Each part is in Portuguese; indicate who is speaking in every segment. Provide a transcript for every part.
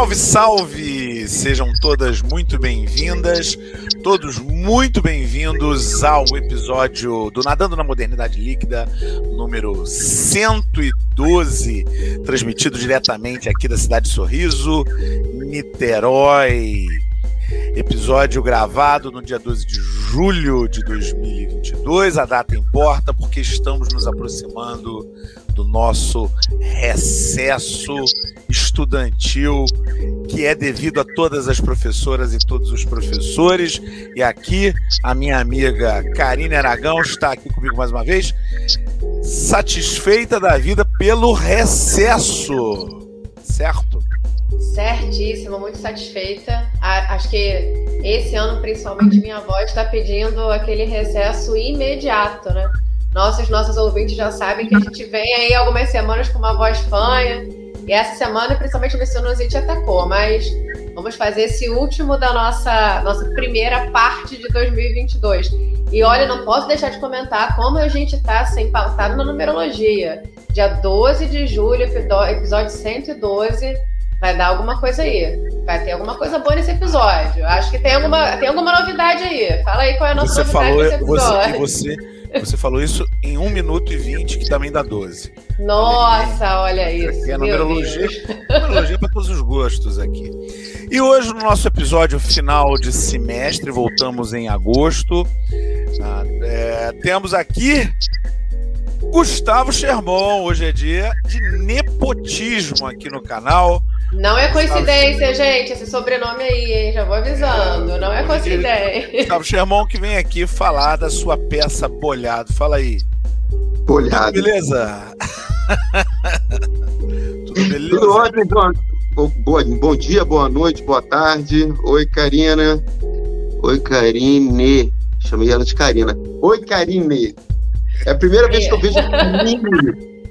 Speaker 1: Salve, salve! Sejam todas muito bem-vindas, todos muito bem-vindos ao episódio do Nadando na Modernidade Líquida, número 112, transmitido diretamente aqui da cidade de Sorriso, Niterói. Episódio gravado no dia 12 de julho de 2022. A data importa porque estamos nos aproximando do nosso recesso estudantil, que é devido a todas as professoras e todos os professores. E aqui a minha amiga Karine Aragão está aqui comigo mais uma vez, satisfeita da vida pelo recesso, certo?
Speaker 2: Certíssimo, muito satisfeita. Acho que esse ano, principalmente, minha avó está pedindo aquele recesso imediato, né? Nossos, nossos ouvintes já sabem que a gente vem aí algumas semanas com uma voz fanha. E essa semana, principalmente, a sinusite atacou. Mas vamos fazer esse último da nossa, nossa primeira parte de 2022. E olha, não posso deixar de comentar como a gente está sem pautado na numerologia. Dia 12 de julho, episódio 112 vai dar alguma coisa aí. Vai ter alguma coisa boa nesse episódio. Acho que tem alguma, tem alguma novidade aí. Fala aí qual é a nossa
Speaker 1: você
Speaker 2: novidade
Speaker 1: falou,
Speaker 2: nesse episódio.
Speaker 1: Você, você, você falou isso em 1 minuto e 20, que também dá 12.
Speaker 2: Nossa, olha isso.
Speaker 1: Aqui é a numerologia, numerologia para todos os gostos aqui. E hoje, no nosso episódio final de semestre, voltamos em agosto. Ah, é, temos aqui Gustavo Sherman. Hoje é dia de nepotismo aqui no canal.
Speaker 2: Não é coincidência, gente, esse sobrenome aí, hein? Já vou avisando. Não é coincidência.
Speaker 1: Gustavo Sherman que vem aqui falar da sua peça Bolhado. Fala aí.
Speaker 3: Bolhado.
Speaker 1: Beleza?
Speaker 3: Tudo beleza? Tudo ótimo, bom, bom, bom dia, boa noite, boa tarde. Oi, Karina. Oi, Karine. Chamei ela de Karina. Oi, Karine. É a primeira vez que eu vejo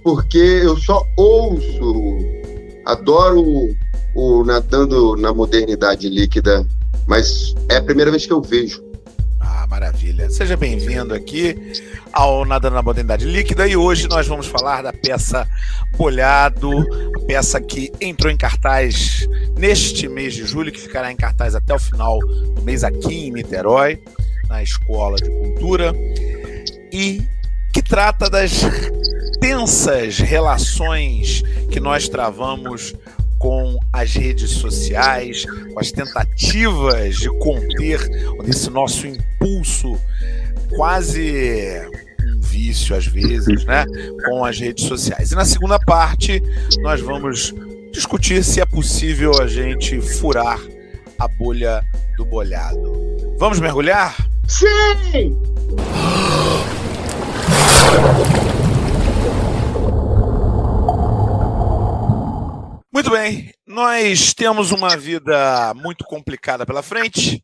Speaker 3: porque eu só ouço adoro o, o nadando na modernidade líquida, mas é a primeira vez que eu vejo.
Speaker 1: Ah, maravilha. Seja bem-vindo aqui ao Nadando na Modernidade Líquida e hoje nós vamos falar da peça Bolhado, peça que entrou em cartaz neste mês de julho, que ficará em cartaz até o final do mês aqui em Niterói, na Escola de Cultura, e que trata das tensas relações que nós travamos com as redes sociais, com as tentativas de conter esse nosso impulso quase um vício às vezes, né, com as redes sociais. E na segunda parte nós vamos discutir se é possível a gente furar a bolha do bolhado. Vamos mergulhar?
Speaker 3: Sim!
Speaker 1: Muito bem, nós temos uma vida muito complicada pela frente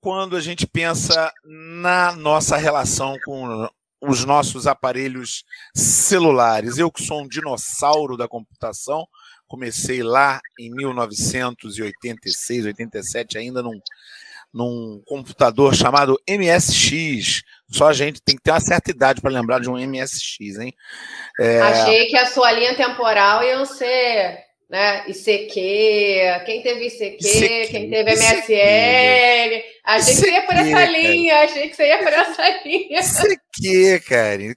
Speaker 1: quando a gente pensa na nossa relação com os nossos aparelhos celulares. Eu que sou um dinossauro da computação, comecei lá em 1986, 87, ainda num, num computador chamado MSX. Só a gente tem que ter uma certa idade para lembrar de um MSX, hein?
Speaker 2: É... Achei que a sua linha temporal ia ser né? ICQ, quem teve ICQ, ICQ quem teve MSN. Achei que você ia por essa linha, achei que você ia por essa linha.
Speaker 1: ICQ, Karine.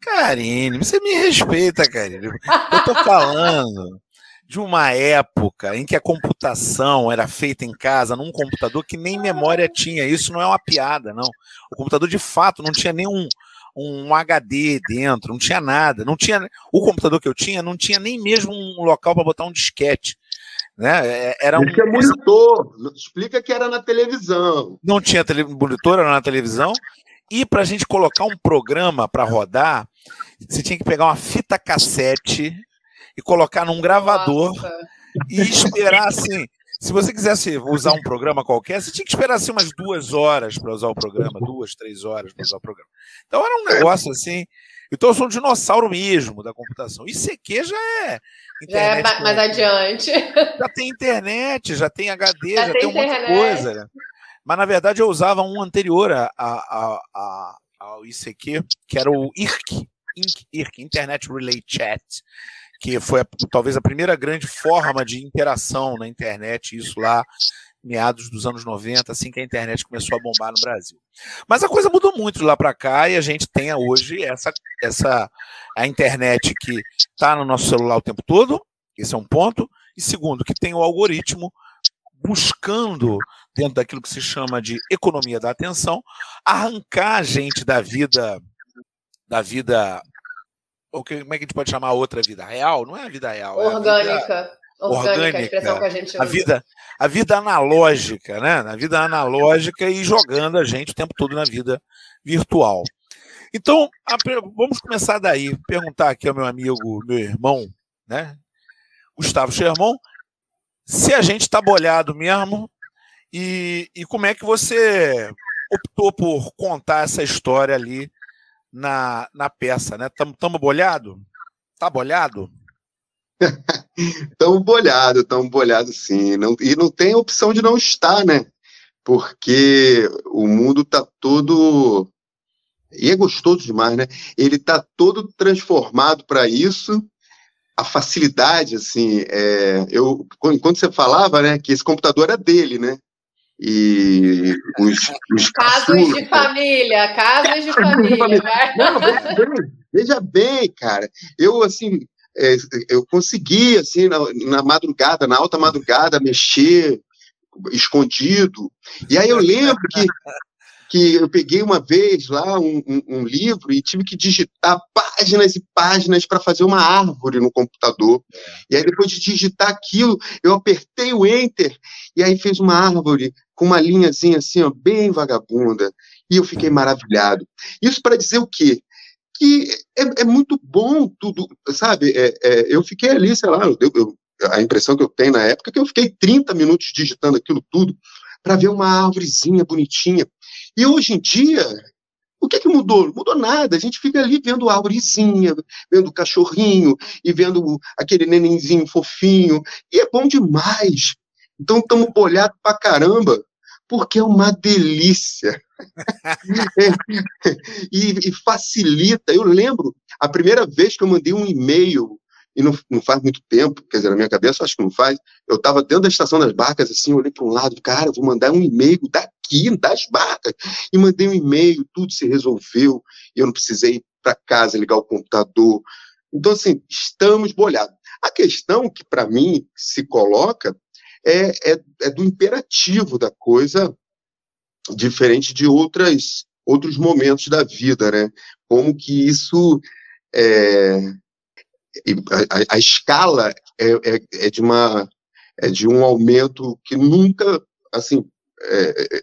Speaker 1: Karine, você me respeita, Karine. Eu tô falando de uma época em que a computação era feita em casa, num computador que nem memória tinha. Isso não é uma piada, não. O computador, de fato, não tinha nenhum um HD dentro, não tinha nada. Não tinha o computador que eu tinha não tinha nem mesmo um local para botar um disquete. Né? É, era um
Speaker 3: tinha monitor. Explica que era na televisão.
Speaker 1: Não tinha tele... monitor, era na televisão. E para a gente colocar um programa para rodar, você tinha que pegar uma fita cassete e colocar num gravador Nossa. e esperar assim. Se você quisesse usar um programa qualquer, você tinha que esperar assim umas duas horas para usar o programa, duas, três horas para usar o programa. Então era um negócio assim. Então eu sou um dinossauro mesmo da computação. ICQ já é.
Speaker 2: Já é mais adiante.
Speaker 1: Já tem internet, já tem HD, já, já tem, tem um monte de coisa. Né? Mas na verdade eu usava um anterior a, a, a, ao ICQ, que era o IRC, IRC, Internet Relay Chat que foi talvez a primeira grande forma de interação na internet, isso lá meados dos anos 90, assim que a internet começou a bombar no Brasil. Mas a coisa mudou muito de lá para cá e a gente tem hoje essa, essa a internet que está no nosso celular o tempo todo, esse é um ponto, e segundo, que tem o algoritmo buscando, dentro daquilo que se chama de economia da atenção, arrancar a gente da vida, da vida, ou que, como é que a gente pode chamar a outra vida? Real? Não é a vida real.
Speaker 2: Orgânica.
Speaker 1: É a vida orgânica, a, a, a vida, a vida analógica, né? Na vida analógica e jogando a gente o tempo todo na vida virtual. Então, a, vamos começar daí. Perguntar aqui ao meu amigo, meu irmão, né? Gustavo Sherman, se a gente está bolhado mesmo e, e como é que você optou por contar essa história ali na, na peça, né? Estamos bolhado? Tá bolhado?
Speaker 3: Estamos bolhado, estamos bolhado sim. Não, e não tem opção de não estar, né? Porque o mundo está todo. E é gostoso demais, né? Ele está todo transformado para isso a facilidade, assim, é, eu, quando você falava, né, que esse computador é dele, né, e os,
Speaker 2: os casos de família, casos de família. Não,
Speaker 3: veja, bem, veja bem, cara, eu, assim, é, eu consegui, assim, na, na madrugada, na alta madrugada, mexer escondido, e aí eu lembro que que eu peguei uma vez lá um, um, um livro e tive que digitar páginas e páginas para fazer uma árvore no computador. E aí, depois de digitar aquilo, eu apertei o Enter e aí fez uma árvore com uma linhazinha assim, ó, bem vagabunda. E eu fiquei maravilhado. Isso para dizer o quê? Que é, é, muito bom tudo, sabe? É, é, eu fiquei ali, sei lá, eu, eu, a impressão que eu tenho na época é que eu fiquei 30 minutos digitando aquilo tudo para ver uma árvorezinha bonitinha. E hoje em dia, o que, que mudou? Não mudou nada. A gente fica ali vendo a arvorezinha, vendo o cachorrinho e vendo aquele nenenzinho fofinho. E é bom demais. Então estamos bolhados pra caramba, porque é uma delícia. é, e, e, facilita. Eu lembro a primeira vez que eu mandei um e-mail, e não, não faz muito tempo, quer dizer, na minha cabeça acho que não faz. Eu estava dentro da estação das barcas, assim, olhei para um lado, cara, vou mandar um e-mail daqui aqui das barcas. E mandei um e-mail, tudo se resolveu, eu não precisei ir para casa ligar o computador. Então, assim, estamos bolhados. A questão que, para mim, se coloca é, é, é, do imperativo da coisa, diferente de outras, outros momentos da vida, né? Como que isso. É, a, a, escala é, é, é, de uma é de um aumento que nunca assim é,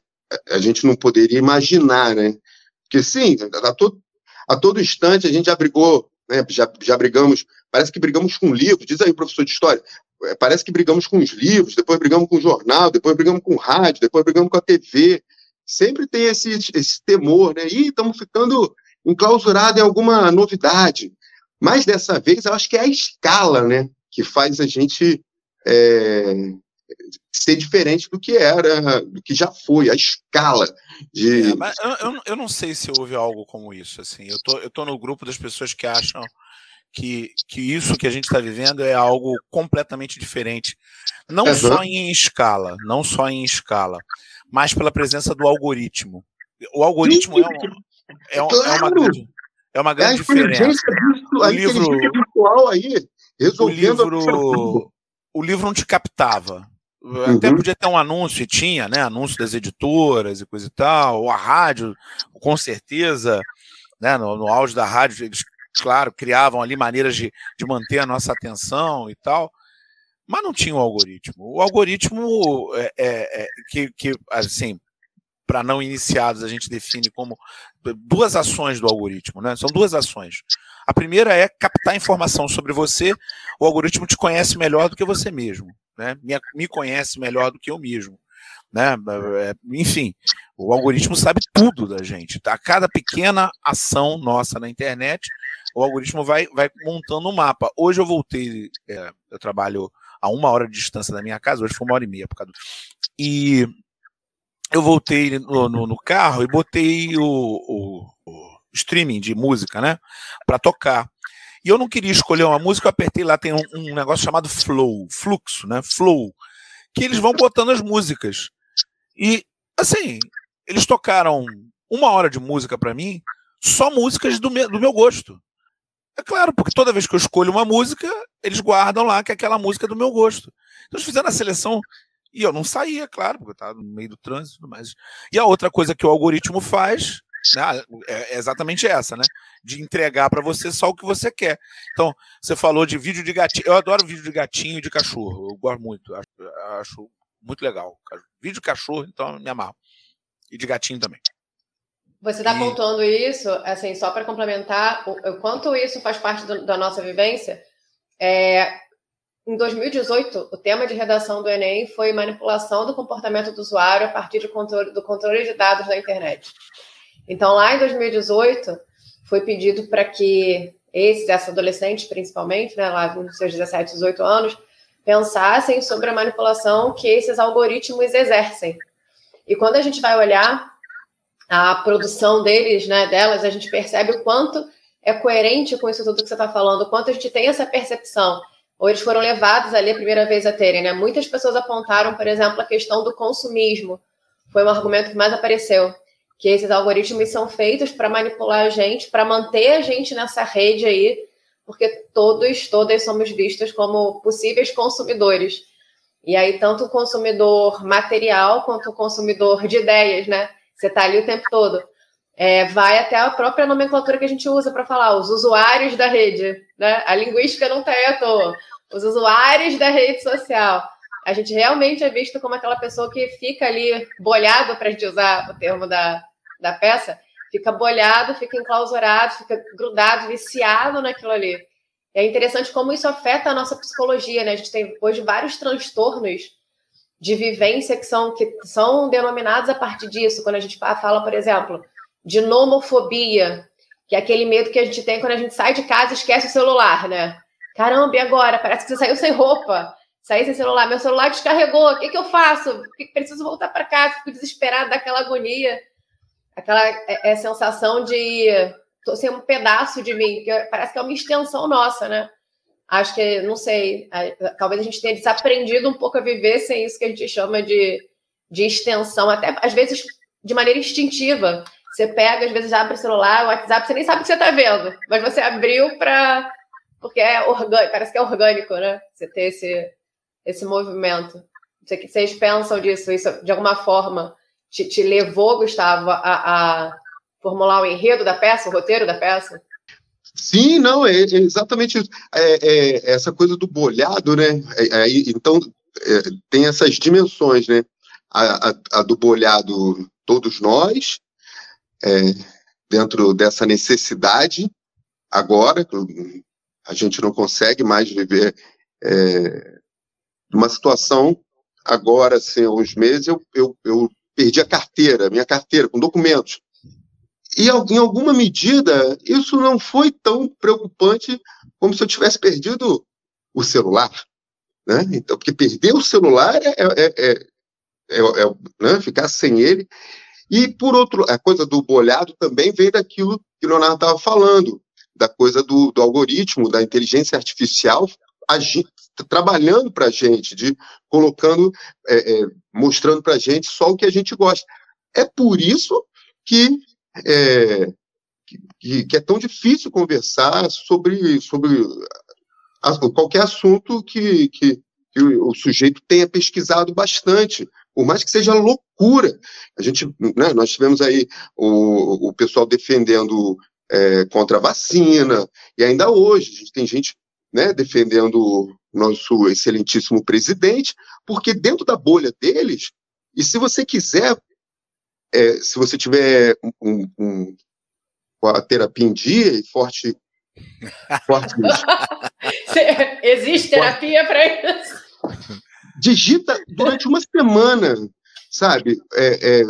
Speaker 3: a gente não poderia imaginar, né? Porque sim, a todo, a todo instante a gente já brigou, né? já, já brigamos, parece que brigamos com livros, diz aí, professor de história, é, parece que brigamos com os livros, depois brigamos com o jornal, depois brigamos com o rádio, depois brigamos com a TV. Sempre tem esse, esse temor, né? Ih, estamos ficando enclausurados em alguma novidade. Mas dessa vez, eu acho que é a escala, né? Que faz a gente é, ser diferente do que era, do que já foi, a escala de.
Speaker 1: É, eu, eu, eu, não sei se houve algo como isso. Assim, eu tô, eu tô no grupo das pessoas que acham que, que isso que a gente está vivendo é algo completamente diferente. Não uhum. só em escala, não só em escala, mas pela presença do algoritmo. O algoritmo é, um, é, um, claro. é uma grande, é uma grande é diferença.
Speaker 3: o livro virtual aí, resolvendo
Speaker 1: o livro, o livro não te captava. Uhum. Até podia ter um anúncio, e tinha, né? Anúncio das editoras e coisa e tal, ou a rádio, com certeza, né? No, no auge da rádio, eles, claro, criavam ali maneiras de, de manter a nossa atenção e tal, mas não tinha o um algoritmo. O algoritmo é, é, é que, que, assim, para não iniciados, a gente define como duas ações do algoritmo, né? São duas ações. A primeira é captar informação sobre você, o algoritmo te conhece melhor do que você mesmo né, me, me conhece melhor do que eu mesmo. Né? É, enfim, o algoritmo sabe tudo da gente. Tá? Cada pequena ação nossa na internet, o algoritmo vai, vai montando um mapa. Hoje eu voltei, é, eu trabalho a uma hora de distância da minha casa, hoje foi uma hora e meia por causa do... E eu voltei no, no, no carro e botei o, o, o, streaming de música, né, para tocar. E eu não queria escolher uma música, eu apertei lá, tem um, um negócio chamado Flow, fluxo, né? Flow, que eles vão botando as músicas. E, assim, eles tocaram uma hora de música para mim, só músicas do meu, do meu gosto. É claro, porque toda vez que eu escolho uma música, eles guardam lá que é aquela música é do meu gosto. Então eles fizeram a seleção e eu não saía, claro, porque eu estava no meio do trânsito. Mas... E a outra coisa que o algoritmo faz né, é exatamente essa, né? De entregar para você só o que você quer. Então, você falou de vídeo de gatinho. Eu adoro vídeo de gatinho e de cachorro. Eu gosto muito. Acho, acho muito legal. Vídeo de cachorro, então me amarro. E de gatinho também.
Speaker 2: Você está apontando isso, assim, só para complementar, o, o, quanto isso faz parte do, da nossa vivência. É, em 2018, o tema de redação do Enem foi manipulação do comportamento do usuário a partir de controle, do controle de dados da internet. Então, lá em 2018, foi pedido para que esses, esses adolescentes, principalmente, né, lá com seus 17, 18 anos, pensassem sobre a manipulação que esses algoritmos exercem. E quando a gente vai olhar a produção deles, né, delas, a gente percebe o quanto é coerente com isso tudo que você está falando, o quanto a gente tem essa percepção. Ou eles foram levados ali a primeira vez a terem, né? Muitas pessoas apontaram, por exemplo, a questão do consumismo. Foi um argumento que mais apareceu. Que esses algoritmos são feitos para manipular a gente, para manter a gente nessa rede aí, porque todos, todas somos vistos como possíveis consumidores. E aí, tanto o consumidor material quanto o consumidor de ideias, né? Você está ali o tempo todo. É, vai até a própria nomenclatura que a gente usa para falar, os usuários da rede. Né? A linguística não está aí à toa. Os usuários da rede social. A gente realmente é visto como aquela pessoa que fica ali bolhado, para a gente usar o termo da, da peça, fica bolhado, fica enclausurado, fica grudado, viciado naquilo ali. É interessante como isso afeta a nossa psicologia, né? A gente tem hoje vários transtornos de vivência que são, que são denominados a partir disso. Quando a gente fala, por exemplo, de nomofobia, que é aquele medo que a gente tem quando a gente sai de casa e esquece o celular, né? Caramba, e agora? Parece que você saiu sem roupa, saí sem celular, meu celular descarregou, o que, que eu faço? Preciso voltar para casa, fico desesperado daquela agonia, aquela é, é, sensação de tô sem um pedaço de mim, que parece que é uma extensão nossa, né? acho que, não sei, talvez a gente tenha desaprendido um pouco a viver sem isso que a gente chama de, de extensão, até às vezes de maneira instintiva. Você pega, às vezes abre o celular, o WhatsApp, você nem sabe o que você está vendo, mas você abriu para. Porque é orgânico, parece que é orgânico, né? Você ter esse, esse movimento. Vocês pensam disso, isso de alguma forma te, te levou, Gustavo, a, a formular o enredo da peça, o roteiro da peça?
Speaker 3: Sim, não, é, é exatamente isso. É, é, essa coisa do bolhado, né? É, é, então, é, tem essas dimensões, né? A, a, a do bolhado, todos nós, dentro dessa necessidade, agora, a gente não consegue mais viver numa situação, agora, assim, há uns meses, eu, eu, eu perdi a carteira, minha carteira, com documentos. E, em alguma medida, isso não foi tão preocupante como se eu tivesse perdido o celular. Né? Então, porque perder o celular é, é, é, é, é né? ficar sem ele. E, por outro a coisa do bolhado também vem daquilo que o Leonardo estava falando, da coisa do, do, algoritmo, da inteligência artificial agindo, trabalhando para a gente, de colocando, é, é, mostrando para a gente só o que a gente gosta. É por isso que é, que, que, é tão difícil conversar sobre, sobre qualquer assunto que, que, que o, sujeito tenha pesquisado bastante, por mais que seja loucura. A gente, né, nós tivemos aí o, o pessoal defendendo é, contra a vacina, e ainda hoje a gente tem gente né, defendendo nosso excelentíssimo presidente, porque dentro da bolha deles, e se você quiser é, se você tiver um, um, a terapia em dia e forte. forte
Speaker 2: Existe terapia para isso?
Speaker 3: Digita durante uma semana, sabe? É, é,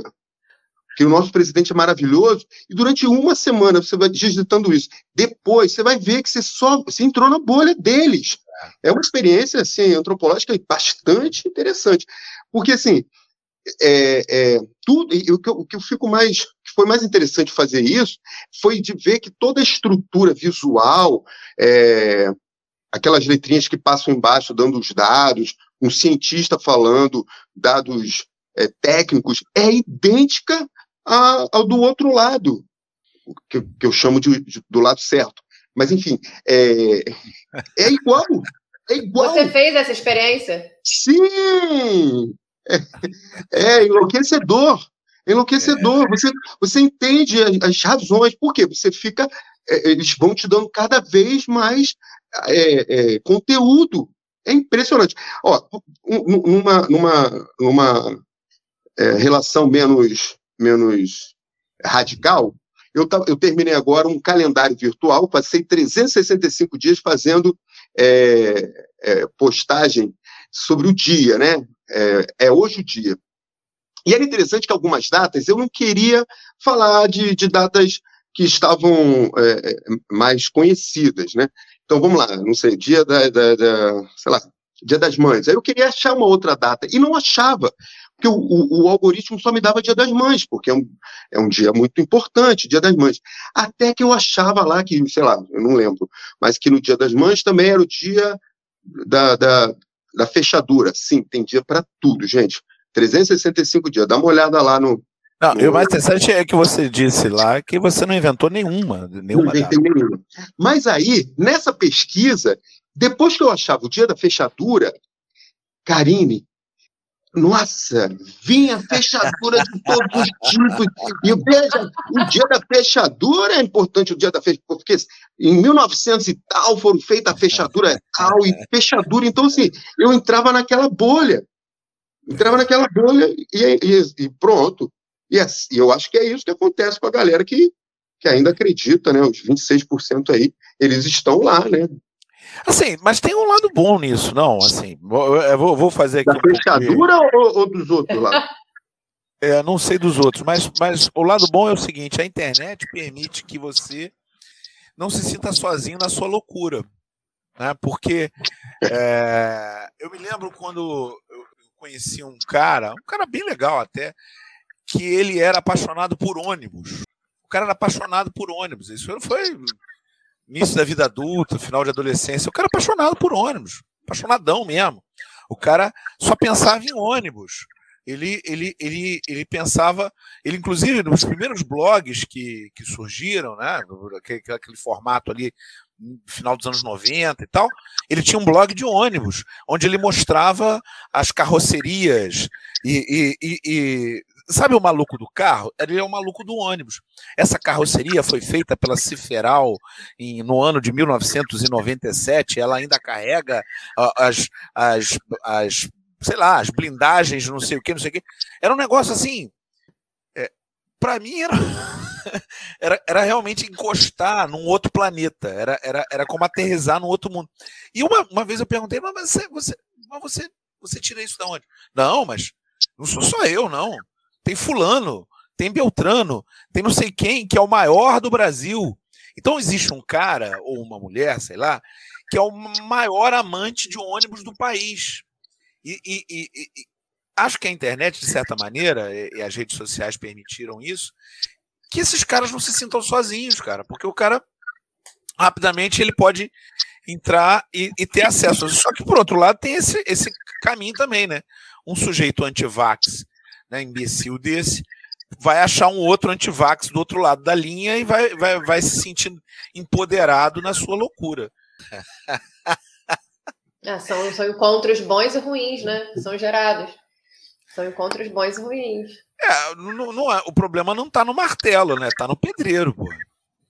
Speaker 3: que o nosso presidente é maravilhoso, e durante uma semana você vai digitando isso. Depois você vai ver que você só você entrou na bolha deles. É uma experiência assim, antropológica bastante interessante. Porque assim, é, é, tudo, e o que, eu, o que eu fico mais, que foi mais interessante fazer isso, foi de ver que toda a estrutura visual, é, aquelas letrinhas que passam embaixo dando os dados, um cientista falando dados é, técnicos, é idêntica ao do outro lado, que, que eu chamo de, de, do lado certo. Mas, enfim, é, é igual. É igual.
Speaker 2: Você fez essa experiência?
Speaker 3: Sim! É, é enlouquecedor. Enlouquecedor. Você, você entende as razões. Por quê? Você fica. É, eles vão te dando cada vez mais é, é, conteúdo. É impressionante. Ó, numa, numa, numa é, relação menos, menos radical, eu, eu terminei agora um calendário virtual, passei 365 dias fazendo é, é, postagem sobre o dia, né? É, é, hoje o dia. E era interessante que algumas datas eu não queria falar de, de datas que estavam é, é, mais conhecidas, né? Então vamos lá, não sei, dia da, da, da, sei lá, dia das mães. Aí eu queria achar uma outra data e não achava porque o, o, o, algoritmo só me dava Dia das Mães, porque é um, é um dia muito importante, Dia das Mães. Até que eu achava lá que, sei lá, eu não lembro, mas que no Dia das Mães também era o dia da, da, da fechadura. Sim, tem dia para tudo, gente. 365 dias. Dá uma olhada lá no.
Speaker 1: Não, o mais interessante é que você disse lá que você não inventou nenhuma. nenhuma não inventei nenhuma.
Speaker 3: Mas aí, nessa pesquisa, depois que eu achava o dia da fechadura, Karine, nossa, vinha fechadura de todos os tipos. E veja, o dia da fechadura é importante, o dia da fechadura, porque em 1900 e tal foram feitas a fechadura tal e fechadura. Então, assim, eu entrava naquela bolha. Entrava naquela bolha e, e, e pronto. E assim, eu acho que é isso que acontece com a galera que, que ainda acredita, né? Os 26% aí, eles estão lá, né?
Speaker 1: Assim, mas tem um lado bom nisso, não? Assim, eu vou, vou fazer aqui.
Speaker 3: Da um fechadura ou, ou, dos outros lá?
Speaker 1: É, não sei dos outros, mas, mas o lado bom é o seguinte: a internet permite que você não se sinta sozinho na sua loucura. Né? Porque é, eu me lembro quando eu conheci um cara, um cara bem legal até, que ele era apaixonado por ônibus. O cara era apaixonado por ônibus. Isso foi início da vida adulta, final de adolescência, o cara é apaixonado por ônibus, apaixonadão mesmo. O cara só pensava em ônibus. Ele, ele, ele, ele pensava, ele inclusive nos primeiros blogs que, que surgiram, né, aquele, aquele formato ali final dos anos 90 e tal, ele tinha um blog de ônibus, onde ele mostrava as carrocerias e, e, e, Sabe o maluco do carro? Ele é o maluco do ônibus. Essa carroceria foi feita pela Ciferal em, no ano de 1997. Ela ainda carrega as, as, as, sei lá, as blindagens, não sei o que, não sei o que. Era um negócio assim. É, Para mim era, era, era realmente encostar num outro planeta. Era, era, era como aterrizar num outro mundo. E uma, uma vez eu perguntei, mas você, você, mas você, você tira isso da onde? Não, mas não sou só eu, não tem fulano, tem Beltrano, tem não sei quem, que é o maior do Brasil. Então existe um cara, ou uma mulher, sei lá, que é o maior amante de ônibus do país. E, e, e, e acho que a internet, de certa maneira, e as redes sociais permitiram isso, que esses caras não se sintam sozinhos, cara, porque o cara rapidamente ele pode entrar e, e, ter acesso. Só que, por outro lado, tem esse, esse caminho também, né? Um sujeito anti-vax né, imbecil desse, vai achar um outro antivax do outro lado da linha e vai, vai, vai se sentir empoderado na sua loucura.
Speaker 2: É, são, são encontros bons e ruins, né? São gerados. São encontros bons e ruins.
Speaker 1: É, não, não é, o problema não está no martelo, né? Está no pedreiro, pô.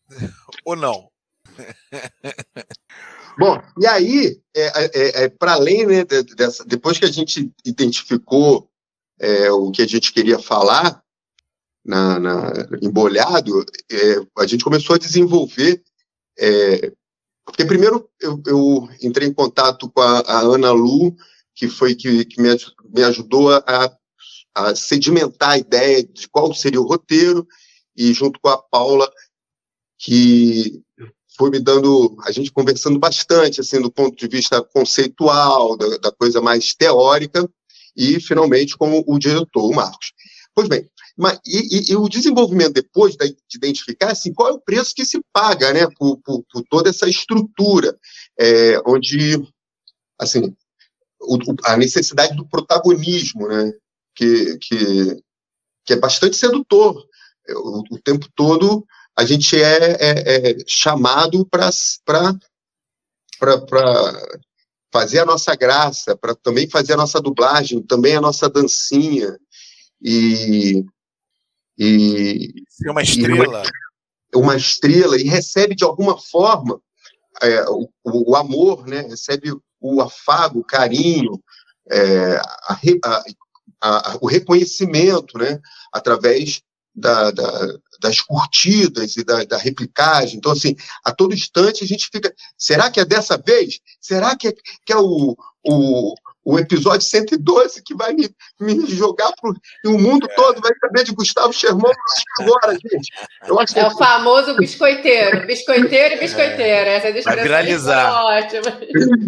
Speaker 1: Ou não?
Speaker 3: Bom, e aí, é, é, é para além né, dessa, depois que a gente identificou é, o que a gente queria falar na, na embolhado, é, a gente começou a desenvolver. É, porque primeiro eu, eu, entrei em contato com a, a Ana Lu, que foi que, que me, me ajudou a, a sedimentar a ideia de qual seria o roteiro, e junto com a Paula, que foi me dando, a gente conversando bastante, assim, do ponto de vista conceitual, da, da coisa mais teórica, e finalmente com o diretor, o Marcos. Pois bem, mas, e, e, e, o desenvolvimento depois de identificar assim, qual é o preço que se paga né, por, por, por toda essa estrutura, é, onde assim, o, a necessidade do protagonismo, né, que, que, que é bastante sedutor. O, o tempo todo a gente é, é, é chamado para fazer a nossa graça, para também fazer a nossa dublagem, também a nossa dancinha. E,
Speaker 1: e ser uma estrela.
Speaker 3: E uma, uma, estrela, e recebe de alguma forma é, o, o, amor, né? recebe o afago, o carinho, é, a, a, a, o reconhecimento né? através da, da, das curtidas e da, da, replicagem. Então, assim, a todo instante a gente fica. Será que é dessa vez? Será que é, que é o, o, o episódio 112 que vai me, me jogar pro. E o mundo todo vai saber de Gustavo Sherman agora, gente.
Speaker 2: Eu acho que é, é o famoso biscoiteiro. Biscoiteiro e biscoiteira. Essa
Speaker 1: é viralizar.
Speaker 2: ótima.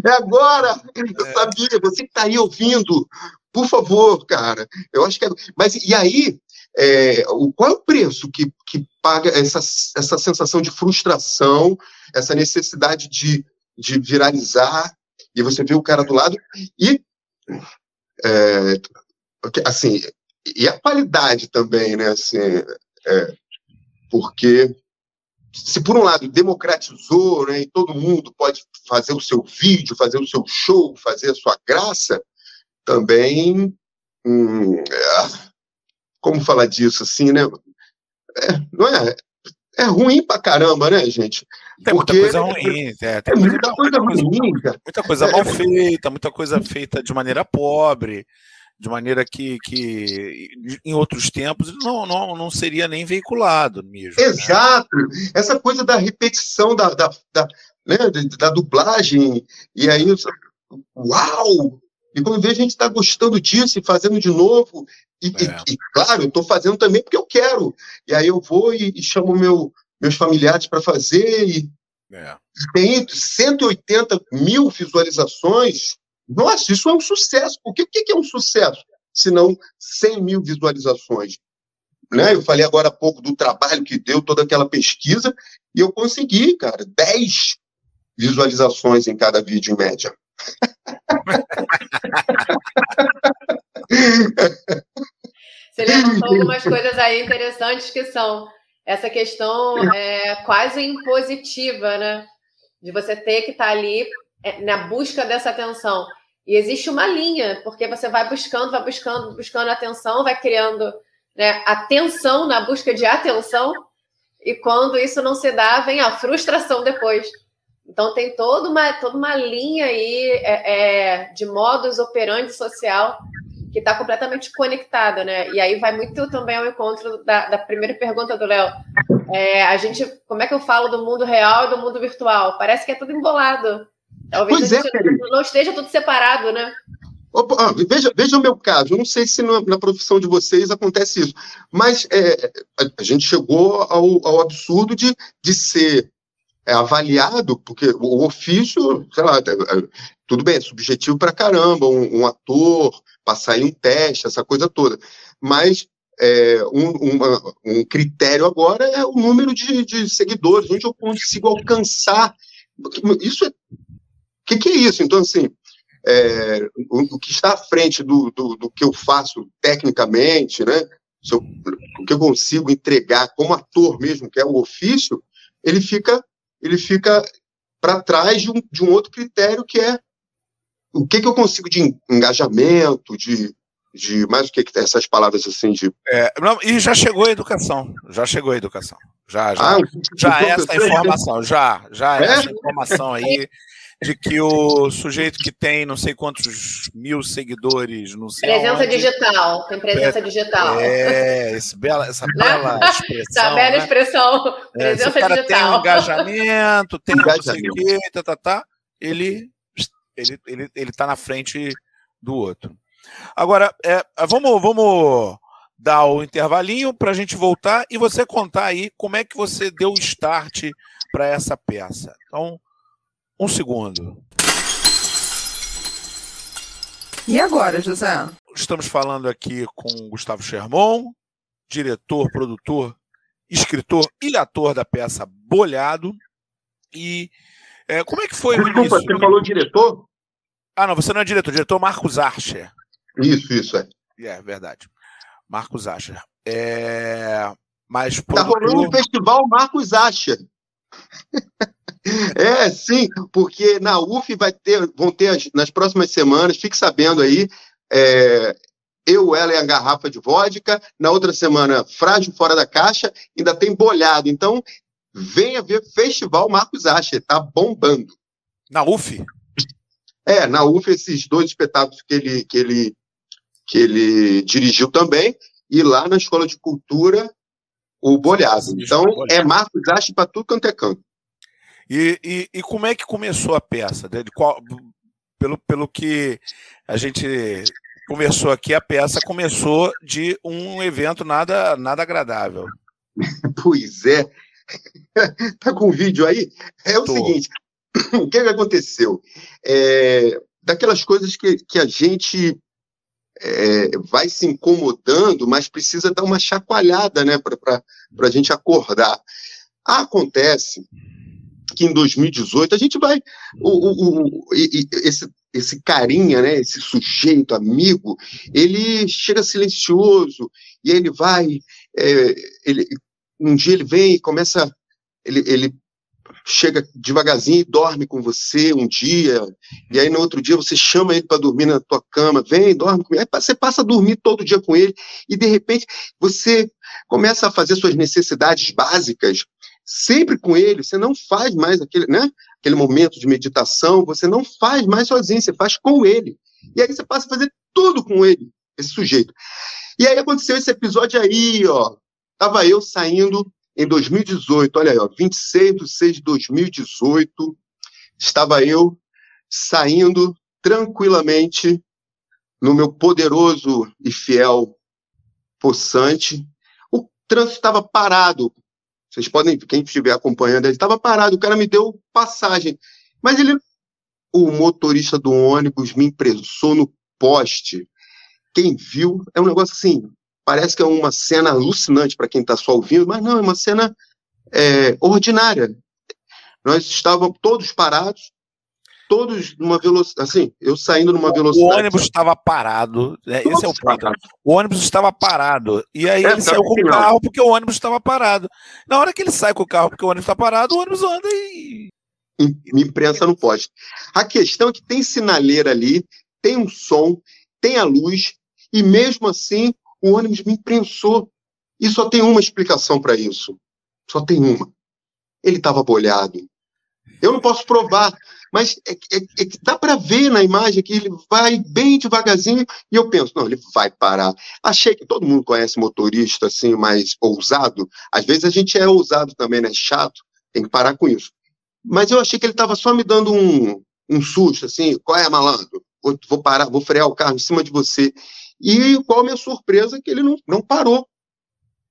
Speaker 3: É agora! Eu sabia, você que está aí ouvindo, por favor, cara. Eu acho que é. Mas e aí, é, o, qual é o preço que, que paga essa, essa sensação de frustração, essa necessidade de, de viralizar, e você vê o cara do lado, e é, assim, e a qualidade também, né? Assim, é, porque se por um lado democratizou, né, e todo mundo pode fazer o seu vídeo, fazer o seu show, fazer a sua graça, também hum, é, como falar disso assim, né? É, não é, é ruim pra caramba, né, gente?
Speaker 1: Tem Porque muita coisa ruim, é, tem é muita, coisa, coisa ruim, cara. Muita coisa é, mal feita, muita coisa feita de maneira pobre, de maneira que, que em outros tempos não, não, não seria nem veiculado mesmo.
Speaker 3: Né? Exato! Né? Essa coisa da repetição da, da, da, né, da dublagem, e aí, uau! E quando vê a gente está gostando disso e fazendo de novo, e, é. e, e claro, eu estou fazendo também porque eu quero. E aí eu vou e, e chamo meu, meus familiares para fazer. E é. tem 180 mil visualizações. Nossa, isso é um sucesso. O que, o que é um sucesso? Se não 100 mil visualizações. Né? Eu falei agora há pouco do trabalho que deu toda aquela pesquisa e eu consegui, cara, 10 visualizações em cada vídeo em média.
Speaker 2: Você levantou algumas coisas aí interessantes que são essa questão é, quase impositiva, né? De você ter que estar tá ali é, na busca dessa atenção. E existe uma linha, porque você vai buscando, vai buscando, buscando atenção, vai criando né, atenção na busca de atenção, e quando isso não se dá, vem a frustração depois. Então tem toda uma, toda uma linha aí é, é, de modus operandi social que está completamente conectada, né? E aí vai muito também ao encontro da, da primeira pergunta do Léo. É, a gente, como é que eu falo do mundo real e do mundo virtual? Parece que é tudo embolado. Talvez pois é, é, não esteja tudo separado, né?
Speaker 3: Opa, veja, veja o meu caso, eu não sei se na, na profissão de vocês acontece isso, mas é, a, a, gente chegou ao, ao absurdo de, de ser é avaliado, porque o ofício, sei lá, é, é, tudo bem, é subjetivo para caramba, um, um, ator passar em um teste, essa coisa toda. Mas é, um, uma, um, critério agora é o número de, de, seguidores, onde eu consigo alcançar. Isso é. O que, que, é isso? Então, assim, é, o, o, que está à frente do, do, do, que eu faço tecnicamente, né? Eu, o que eu consigo entregar como ator mesmo, que é o ofício, ele fica ele fica para trás de um, de um outro critério que é o que, que eu consigo de engajamento, de, de mais o que, que essas palavras assim de.
Speaker 1: É, não, e já chegou a educação. Já chegou a educação. Já, já, ah, já essa informação, já, já é? essa informação aí de que o sujeito que tem não sei quantos mil seguidores no
Speaker 2: Presença onde, digital, tem presença é, digital.
Speaker 1: É, esse bela, essa bela expressão. Essa
Speaker 2: bela né? expressão, é, presença
Speaker 1: esse cara
Speaker 2: digital.
Speaker 1: tem um engajamento, tem não sei o quê, tá, tá, tá, ele, ele, ele, ele tá na frente do outro. Agora, é, vamos, vamos dar o intervalinho para a gente voltar e você contar aí como é que você deu o start para essa peça. Então, um segundo.
Speaker 4: E agora, José?
Speaker 1: estamos falando aqui com Gustavo Sherman, diretor, produtor, escritor e ator da peça Bolhado. E é, como é que foi
Speaker 3: Desculpa, o início? você falou diretor?
Speaker 1: Ah, não, você não é diretor, diretor Marcos Archer.
Speaker 3: Isso, isso, é.
Speaker 1: É, verdade. Marcos Archer. É... Mas,
Speaker 3: Tá rolando o festival Marcos Archer. É, sim, porque na UF vai ter, vão ter as, nas próximas semanas, fique sabendo aí, é, eu, ela e a garrafa de vodka, na outra semana, frágil fora da caixa, ainda tem bolhado. Então, venha ver Festival Marcos Asher, tá bombando.
Speaker 1: Na UF?
Speaker 3: É, na UF, esses dois espetáculos que ele, que ele, que ele dirigiu também, e lá na Escola de Cultura, o Bolhado. Então, é Marcos Asher para tudo quanto é canto.
Speaker 1: E, e, e, como é que começou a peça? De qual, pelo, pelo que a gente conversou aqui, a peça começou de um evento nada, nada agradável.
Speaker 3: Pois é. tá com o vídeo aí? É o Tô. seguinte: o que, que aconteceu? É, daquelas coisas que, que a gente é, vai se incomodando, mas precisa dar uma chacoalhada né, para a gente acordar. Acontece que em 2018 a gente vai. O, o, o, esse, esse carinha, né, esse sujeito, amigo, ele chega silencioso e ele vai. É, ele, um dia ele vem e começa. Ele, ele chega devagarzinho e dorme com você um dia, e aí no outro dia você chama ele para dormir na tua cama, vem, dorme comigo. Aí você passa a dormir todo dia com ele, e de repente você começa a fazer suas necessidades básicas sempre com ele, você não faz mais aquele, né, aquele momento de meditação, você não faz mais sozinho, você faz com ele. E aí você passa a fazer tudo com ele, esse sujeito. E aí aconteceu esse episódio aí, ó. Tava eu saindo em 2018, olha aí, ó, 26 de 6 de 2018, estava eu saindo tranquilamente no meu poderoso e fiel poçante. O trânsito estava parado, vocês podem, quem estiver acompanhando, ele estava parado, o cara me deu passagem. Mas ele, o motorista do ônibus me impressou no poste. Quem viu, é um negócio assim, parece que é uma cena alucinante para quem está só ouvindo, mas não, é uma cena é, ordinária. Nós estávamos todos parados, todos numa velocidade, assim, eu saindo numa velocidade.
Speaker 1: O ônibus estava parado, né? esse é o ponto. O ônibus estava parado, e aí é, ele saiu com o carro porque o ônibus estava parado. Na hora que ele sai com o carro porque o ônibus está parado, o ônibus anda e.
Speaker 3: Me imprensa no poste. A questão é que tem sinaleira ali, tem um som, tem a luz, e mesmo assim o ônibus me imprensou. E só tem uma explicação para isso. Só tem uma. Ele estava bolhado. Eu não posso provar, mas é, é, é, dá para ver na imagem que ele vai bem devagarzinho e eu penso, não, ele vai parar. Achei que todo mundo conhece motorista assim mais ousado. Às vezes a gente é ousado também, né? Chato, tem que parar com isso. Mas eu achei que ele estava só me dando um, um susto, assim, qual é, malandro? Vou, vou, parar, vou frear o carro em cima de você. E qual a minha surpresa que ele não, não parou.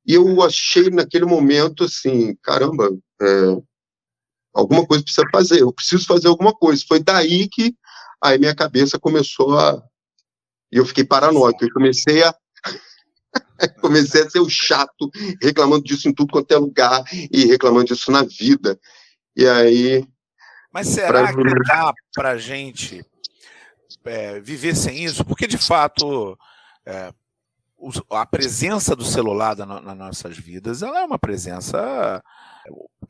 Speaker 3: E eu achei naquele momento assim, caramba, é, alguma coisa precisa fazer, eu preciso fazer alguma coisa. Foi daí que aí minha cabeça começou a. E eu fiquei paranoico, eu comecei a. comecei a ser o chato, reclamando disso em tudo quanto é lugar e reclamando disso na vida. E aí.
Speaker 1: Mas será pra... que dá pra gente é, viver sem isso? Porque, de fato, é, a presença do celular nas nossas vidas ela é uma presença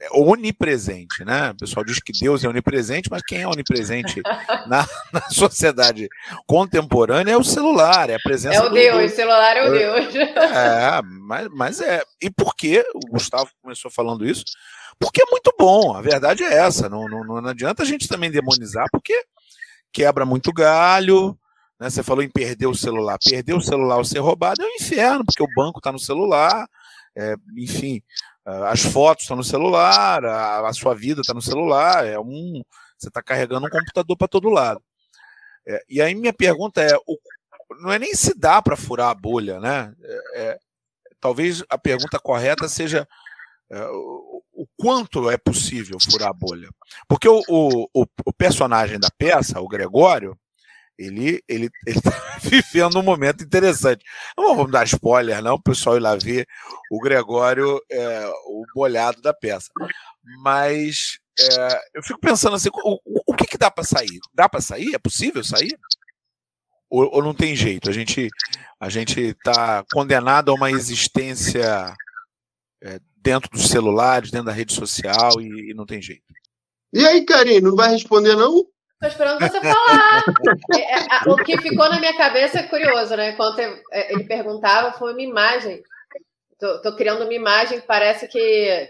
Speaker 1: é onipresente, né? O pessoal diz que Deus é onipresente, mas quem é onipresente na, na sociedade contemporânea é o celular, é a presença.
Speaker 2: É o Deus, o celular é o Deus.
Speaker 1: É, mas, mas é. E por que o Gustavo começou falando isso? Porque é muito bom, a verdade é essa. Não, não, não adianta a gente também demonizar, porque quebra muito galho. Né? Você falou em perder o celular. Perder o celular ou ser roubado é um inferno, porque o banco está no celular. É, enfim, as fotos estão no celular, a, a sua vida está no celular, é um. Você está carregando um computador para todo lado. É, e aí minha pergunta é: o, não é nem se dá para furar a bolha, né? É, é, talvez a pergunta correta seja é, o, o, quanto é possível furar a bolha. Porque o, o, o personagem da peça, o Gregório, ele ele ele tá vivendo um momento interessante. Não vamos dar spoiler, não, o pessoal ir lá ver o Gregório, é, o bolhado da peça. Mas é, eu fico pensando assim, o, o que, que dá para sair? Dá para sair? É possível sair? Ou, ou, não tem jeito? A gente a gente está condenado a uma existência é, dentro dos celulares, dentro da rede social e, e não tem jeito.
Speaker 3: E aí, Karine, não vai responder não?
Speaker 2: Tô esperando você falar. É, o que ficou na minha cabeça é curioso, né? Quando é, ele perguntava, foi uma imagem. Tô, criando uma imagem que parece que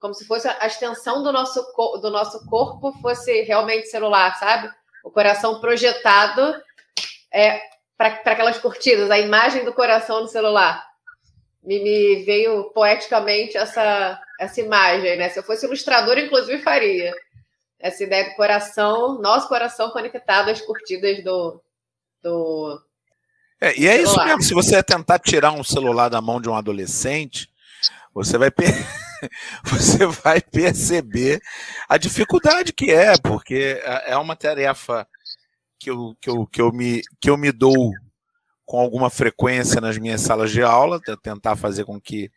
Speaker 2: como se fosse a extensão do nosso, do nosso corpo fosse realmente celular, sabe? O coração projetado é, para aquelas curtidas, a imagem do coração no celular. Me, me, veio poeticamente essa, essa imagem, né? Se eu fosse ilustrador, inclusive, faria essa ideia do coração, nosso coração conectado às curtidas do. do
Speaker 1: é, e é celular. isso mesmo. Se você tentar tirar um celular da mão de um adolescente, você vai, per... você vai perceber a dificuldade que é, porque é, é uma tarefa que eu, que eu, que eu, me, que eu me dou com alguma frequência nas minhas salas de aula, tentar fazer com que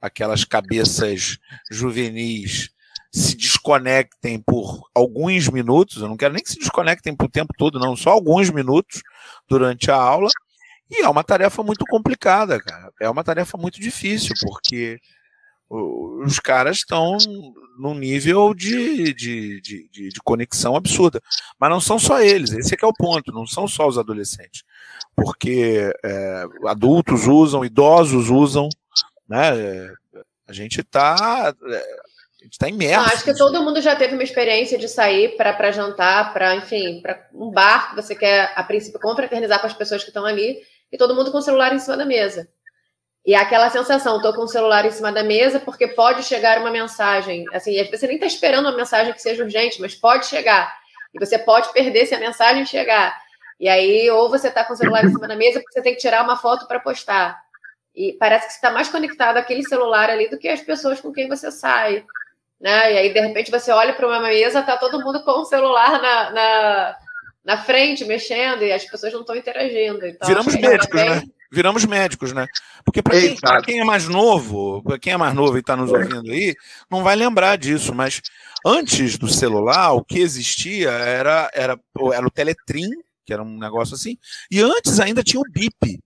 Speaker 1: aquelas cabeças juvenis se desconectem por alguns minutos, eu não quero nem que se desconectem por tempo todo, não, só alguns minutos durante a aula. E é uma tarefa muito complicada, cara. É uma tarefa muito difícil, porque os caras estão num nível de, de, de, de, conexão absurda. Mas não são só eles, esse é que é o ponto, não são só os adolescentes. Porque é, adultos usam, idosos usam, né? A gente está a gente está imerso.
Speaker 2: acho que todo mundo já teve uma experiência de sair para jantar, para, enfim, para um bar que você quer, a princípio, confraternizar com as pessoas que estão ali, e todo mundo com o celular em cima da mesa. E é aquela sensação, estou com o celular em cima da mesa porque pode chegar uma mensagem. Assim, às vezes você nem está esperando uma mensagem que seja urgente, mas pode chegar. E você pode perder se a mensagem chegar. E aí, ou você está com o celular em cima da mesa porque você tem que tirar uma foto para postar. E parece que você está mais conectado àquele celular ali do que as pessoas com quem você sai né? E aí, de repente, você olha para uma mesa, tá todo mundo com o celular na, na, na frente, mexendo, e as pessoas não estão interagindo. Então,
Speaker 1: Viramos médicos, né? Viramos médicos, né? Porque para quem, quem, é mais novo, para quem é mais novo e está nos ouvindo aí, não vai lembrar disso, mas antes do celular, o que existia era, era, era o Teletrim, que era um negócio assim, e antes ainda tinha o BIP,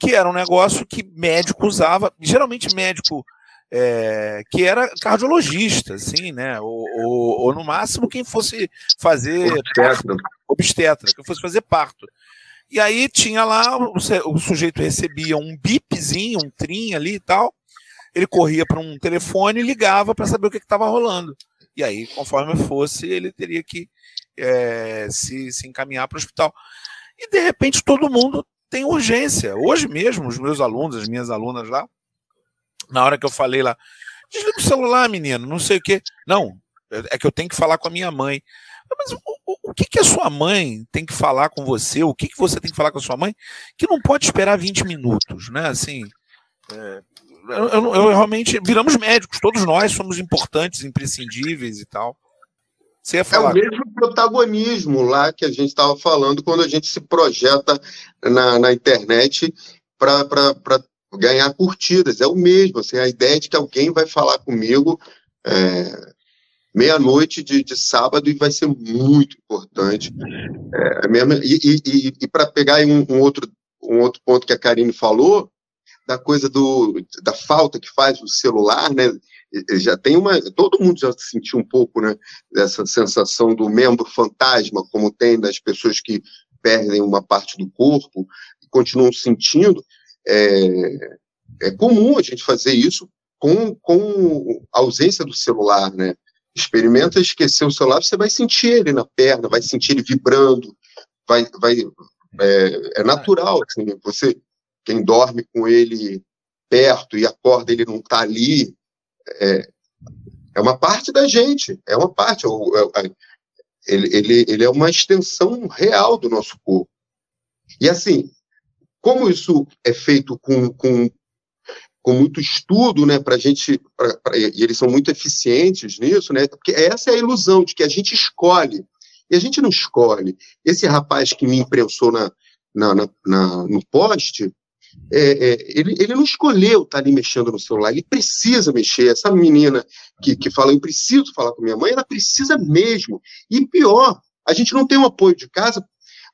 Speaker 1: que era um negócio que médico usava, geralmente médico é, que era cardiologista, assim, né? Ou, ou, ou, no máximo quem fosse fazer obstetra. obstetra, que fosse fazer parto. E aí tinha lá, o, o sujeito recebia um bipzinho, um trim ali e tal. Ele corria para um telefone e ligava para saber o que estava rolando. E aí, conforme fosse, ele teria que é, se, se encaminhar para o hospital. E de repente todo mundo tem urgência. Hoje mesmo, os meus alunos, as minhas alunas lá, na hora que eu falei lá, desliga o celular, menino, não sei o quê. Não, é que eu tenho que falar com a minha mãe. Mas o, o, o que, que a sua mãe tem que falar com você? O que, que você tem que falar com a sua mãe que não pode esperar 20 minutos, né? Assim, é, eu, eu, eu, realmente viramos médicos, todos nós somos importantes, imprescindíveis e tal.
Speaker 3: Você ia falar. É o mesmo protagonismo lá que a gente estava falando quando a gente se projeta na, na internet para ganhar curtidas. É o mesmo, assim, a ideia de que alguém vai falar comigo é, meia-noite de, de, sábado e vai ser muito importante. É, mesmo, e e, e para pegar um, um, outro, um outro ponto que a Karine falou, da coisa do, da falta que faz o celular, né? Já tem uma. Todo mundo já sentiu um pouco, né? Dessa sensação do membro fantasma, como tem das pessoas que perdem uma parte do corpo e continuam sentindo é, é comum a gente fazer isso com, com a ausência do celular, né? Experimenta esquecer o celular, você vai sentir ele na perna, vai sentir ele vibrando, vai, vai é, é natural, assim, você, quem dorme com ele perto e acorda, ele não está ali, é, é uma parte da gente, é uma parte, é, é, ele, ele, ele é uma extensão real do nosso corpo. E assim, como isso é feito com, com, com muito estudo, né, para a gente, pra, pra, e eles são muito eficientes nisso, né, porque essa é a ilusão de que a gente escolhe E a gente não escolhe. Esse rapaz que me imprensou na, na, na, na no poste, é, é, ele, ele não escolheu estar ali mexendo no celular, ele precisa mexer. Essa menina que, que fala, eu preciso falar com minha mãe, ela precisa mesmo. E pior, a gente não tem um apoio de casa,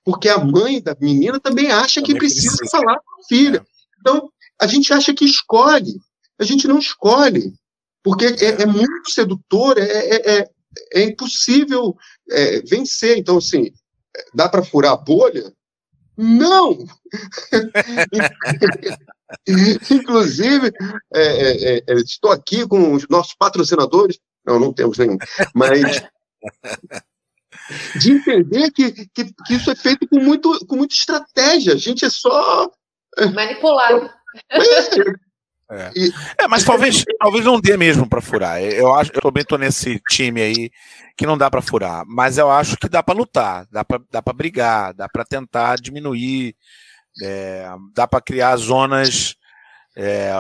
Speaker 3: porque a mãe da menina também acha que precisa, falar com a filha. É. Então, a gente acha que escolhe, a gente não escolhe, porque é, é muito sedutor, é, é, é, é impossível é, vencer. Então, assim, dá para furar a bolha? Não! Inclusive, é, é, é, estou aqui com os nossos patrocinadores. Não, não temos nenhum. Mas de entender que, que, que, isso é feito com, muito, com muita estratégia. A gente é só.
Speaker 2: Manipulado.
Speaker 1: É. E... é, mas talvez, talvez não dê mesmo para furar. Eu acho, eu também tô nesse time aí que não dá para furar, mas eu acho que dá para lutar, dá para dá para brigar, dá para tentar diminuir, é, dá para criar zonas, é,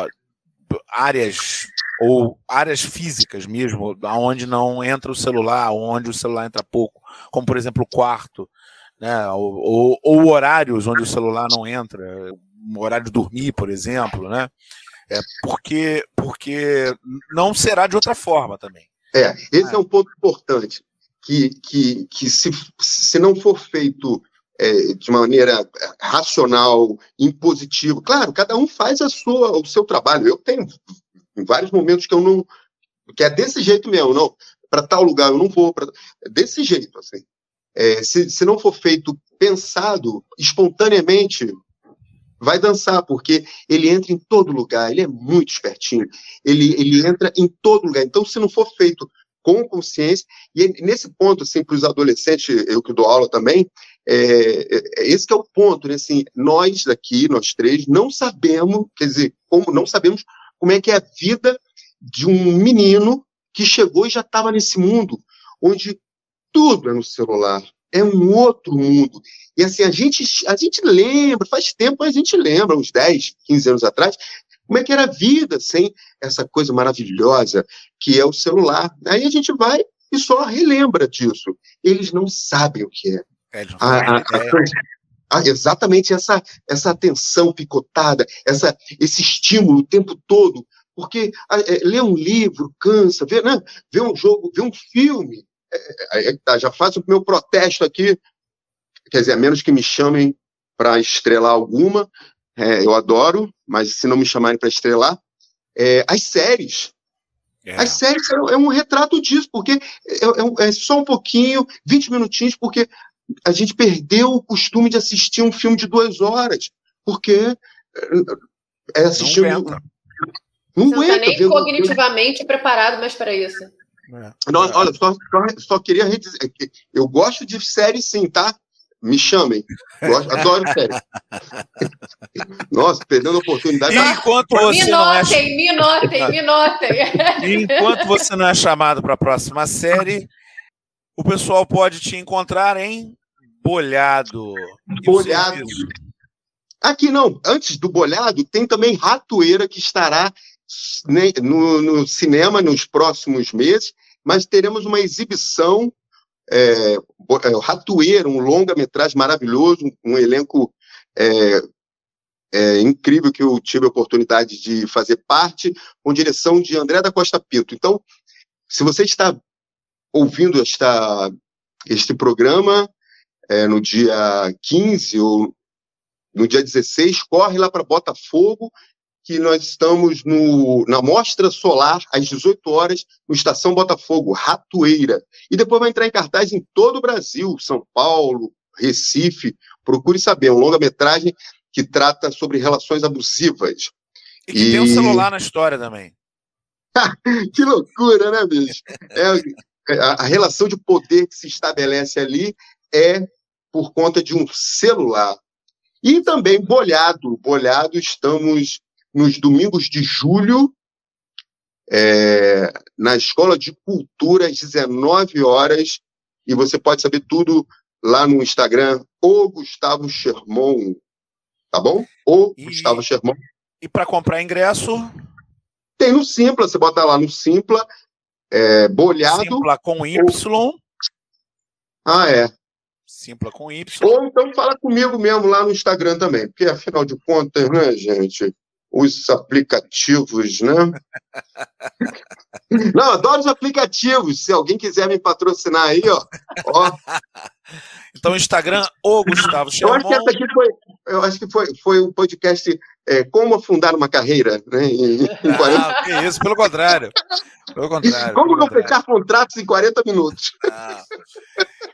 Speaker 1: áreas ou áreas físicas mesmo, onde não entra o celular, onde o celular entra pouco, como por exemplo o quarto, né, ou, ou, ou horários onde o celular não entra, o horário de dormir, por exemplo, né? É porque, porque não será de outra forma também.
Speaker 3: É, esse é, é um ponto importante, que, que, que se, se não for feito é, de maneira racional, impositiva, claro, cada um faz a sua, o seu trabalho. Eu tenho em vários momentos que eu não. que é desse jeito mesmo, não. Para tal lugar eu não vou, pra, desse jeito, assim. É, se, se não for feito pensado espontaneamente, vai dançar, porque ele entra em todo lugar, ele é muito espertinho, ele, ele entra em todo lugar. Então, se não for feito com consciência, e nesse ponto, assim, para os adolescentes, eu que dou aula também, é, é, esse é o ponto, né, assim, nós daqui, nós três, não sabemos, quer dizer, como não sabemos como é que é a vida de um menino que chegou e já estava nesse mundo, onde tudo é no celular, é um outro mundo. E assim, a gente, a gente lembra, faz tempo a gente lembra, uns 10, 15 anos atrás, como é que era a vida sem essa coisa maravilhosa que é o celular. Aí a gente vai e só relembra disso. Eles não sabem o que é. é a, a, a, exatamente essa, essa atenção picotada, essa, esse estímulo o tempo todo. Porque é, ler um livro cansa, ver, né, ver um jogo, ver um filme. É, é, tá, já faço o meu protesto aqui quer dizer, a menos que me chamem para estrelar alguma, é, eu adoro, mas se não me chamarem para estrelar, é, as séries. É. As séries é, um retrato disso, porque é, é, é só um pouquinho, 20 minutinhos, porque a gente perdeu o costume de assistir um filme de duas horas, porque é assistir.
Speaker 2: Não aguenta. Não, não aguenta, tá nem cognitivamente preparado mais para isso.
Speaker 3: É, não, olha, só, só, só, queria dizer que eu gosto de série sim, tá? Me chamem. Gosto, adoro série. Nossa, perdendo a oportunidade.
Speaker 1: E enquanto você
Speaker 2: me
Speaker 1: não
Speaker 2: notem, é... me notem, me notem.
Speaker 1: enquanto você não é chamado para a próxima série, o pessoal pode te encontrar em Bolhado.
Speaker 3: Bolhado. Aqui não, antes do Bolhado, tem também Ratoeira que estará no, no cinema nos próximos meses, mas teremos uma exibição é, é Ratoeira, um longa-metragem maravilhoso, um, um elenco é, é, incrível que eu tive a oportunidade de fazer parte, com direção de André da Costa Pinto. Então, se você está ouvindo esta, este programa é, no dia 15 ou no dia 16, corre lá para Botafogo que nós estamos no, na Mostra Solar, às 18 horas, no Estação Botafogo, Ratoeira. E depois vai entrar em cartaz em todo o Brasil, São Paulo, Recife. Procure saber, é um longa-metragem que trata sobre relações abusivas.
Speaker 1: E que e... tem um celular na história também.
Speaker 3: que loucura, né, bicho? É, a, a relação de poder que se estabelece ali é por conta de um celular. E também Bolhado. Bolhado, estamos nos domingos de julho, é, na Escola de Cultura, às 19 horas, e você pode saber tudo lá no Instagram, o Gustavo Sherman, tá bom? O e, Gustavo Sherman.
Speaker 1: E para comprar ingresso?
Speaker 3: Tem no Simpla, você bota lá no Simpla, é, bolhado.
Speaker 1: Simpla com Y.
Speaker 3: Ah, é.
Speaker 1: Simpla com Y.
Speaker 3: Ou então fala comigo mesmo lá no Instagram também, porque afinal de contas, né, gente? Os aplicativos, né? Não, adoro os aplicativos. Se alguém quiser me patrocinar aí, ó. ó.
Speaker 1: Então, Instagram, o Gustavo
Speaker 3: Eu acho que essa aqui foi, eu acho que foi, foi o podcast é, Como Afundar uma Carreira, né? Em, em 40...
Speaker 1: Ah, que isso, pelo contrário. Pelo contrário.
Speaker 3: Como
Speaker 1: pelo
Speaker 3: não
Speaker 1: contrário.
Speaker 3: fechar contratos em 40 minutos.
Speaker 1: Ah.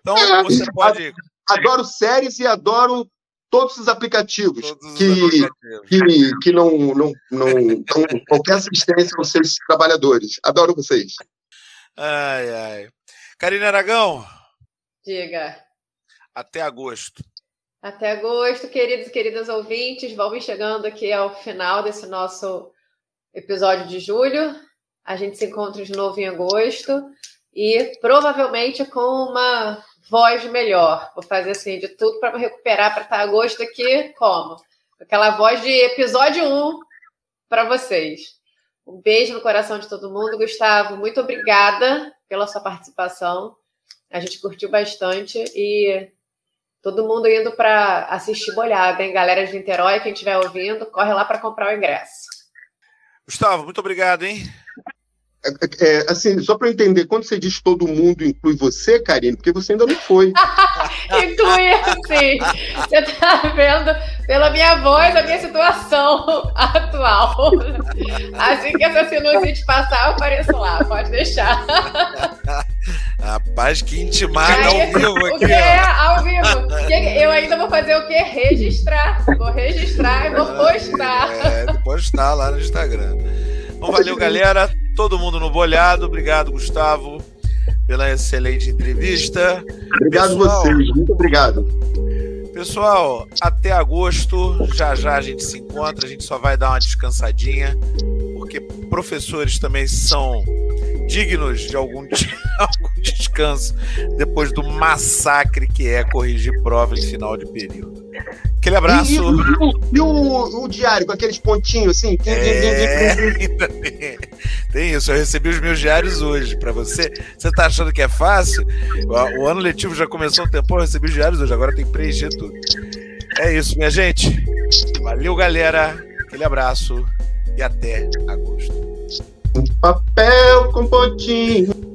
Speaker 1: Então, você pode.
Speaker 3: Adoro séries e adoro todos os aplicativos
Speaker 1: Todos os
Speaker 3: que,
Speaker 1: aplicativos.
Speaker 3: que, que não, não, não dão qualquer assistência aos seus trabalhadores. Adoro vocês.
Speaker 1: Ai, ai. Karina Aragão,
Speaker 2: Diga.
Speaker 1: Até agosto.
Speaker 2: Até agosto, queridos e queridas ouvintes. Vamos chegando aqui ao final desse nosso episódio de julho. A gente se encontra de novo em agosto e provavelmente com uma voz melhor. Vou fazer assim de tudo para me recuperar para estar agosto aqui como? Aquela voz de episódio 1 para vocês. Um beijo no coração de todo mundo. Gustavo, muito obrigada pela sua participação. A gente curtiu bastante e todo mundo indo para assistir bolhada, hein? Galera de Niterói, quem estiver ouvindo, corre lá para comprar o ingresso.
Speaker 1: Gustavo, muito obrigado, hein?
Speaker 3: É, é, assim, só para eu entender, quando você diz todo mundo, inclui você, Karine, porque você ainda não foi.
Speaker 2: Inclui assim. Você tá vendo pela minha voz a minha situação atual. Assim que essa sinusite passar, eu apareço lá, pode deixar.
Speaker 1: Rapaz, que intimado
Speaker 2: Aí,
Speaker 1: ao vivo
Speaker 2: o
Speaker 1: aqui,
Speaker 2: que é ao vivo? Eu ainda vou fazer o quê? Registrar. Vou registrar e vou postar.
Speaker 1: É, depois tá lá no Instagram. Então, valeu, galera. Todo mundo no bolhado. Obrigado, Gustavo, pela excelente entrevista.
Speaker 3: Obrigado
Speaker 1: Pessoal.
Speaker 3: vocês, muito obrigado.
Speaker 1: Pessoal, até agosto, já já a gente se encontra, a gente só vai dar uma descansadinha, porque professores também são dignos de algum, algum descanso depois do massacre que é corrigir prova em final de período. Aquele abraço.
Speaker 3: E, e o- e o, o diário com aqueles pontinhos assim?
Speaker 1: É, tem, tem isso. Eu recebi os meus diários hoje. Para você, você tá achando que é fácil? O, o ano letivo já começou um tempo, eu recebi os diários hoje. Agora tem que preencher tudo. É isso, minha gente. Valeu, galera. Aquele abraço e até agosto.
Speaker 3: Papel com pontinho.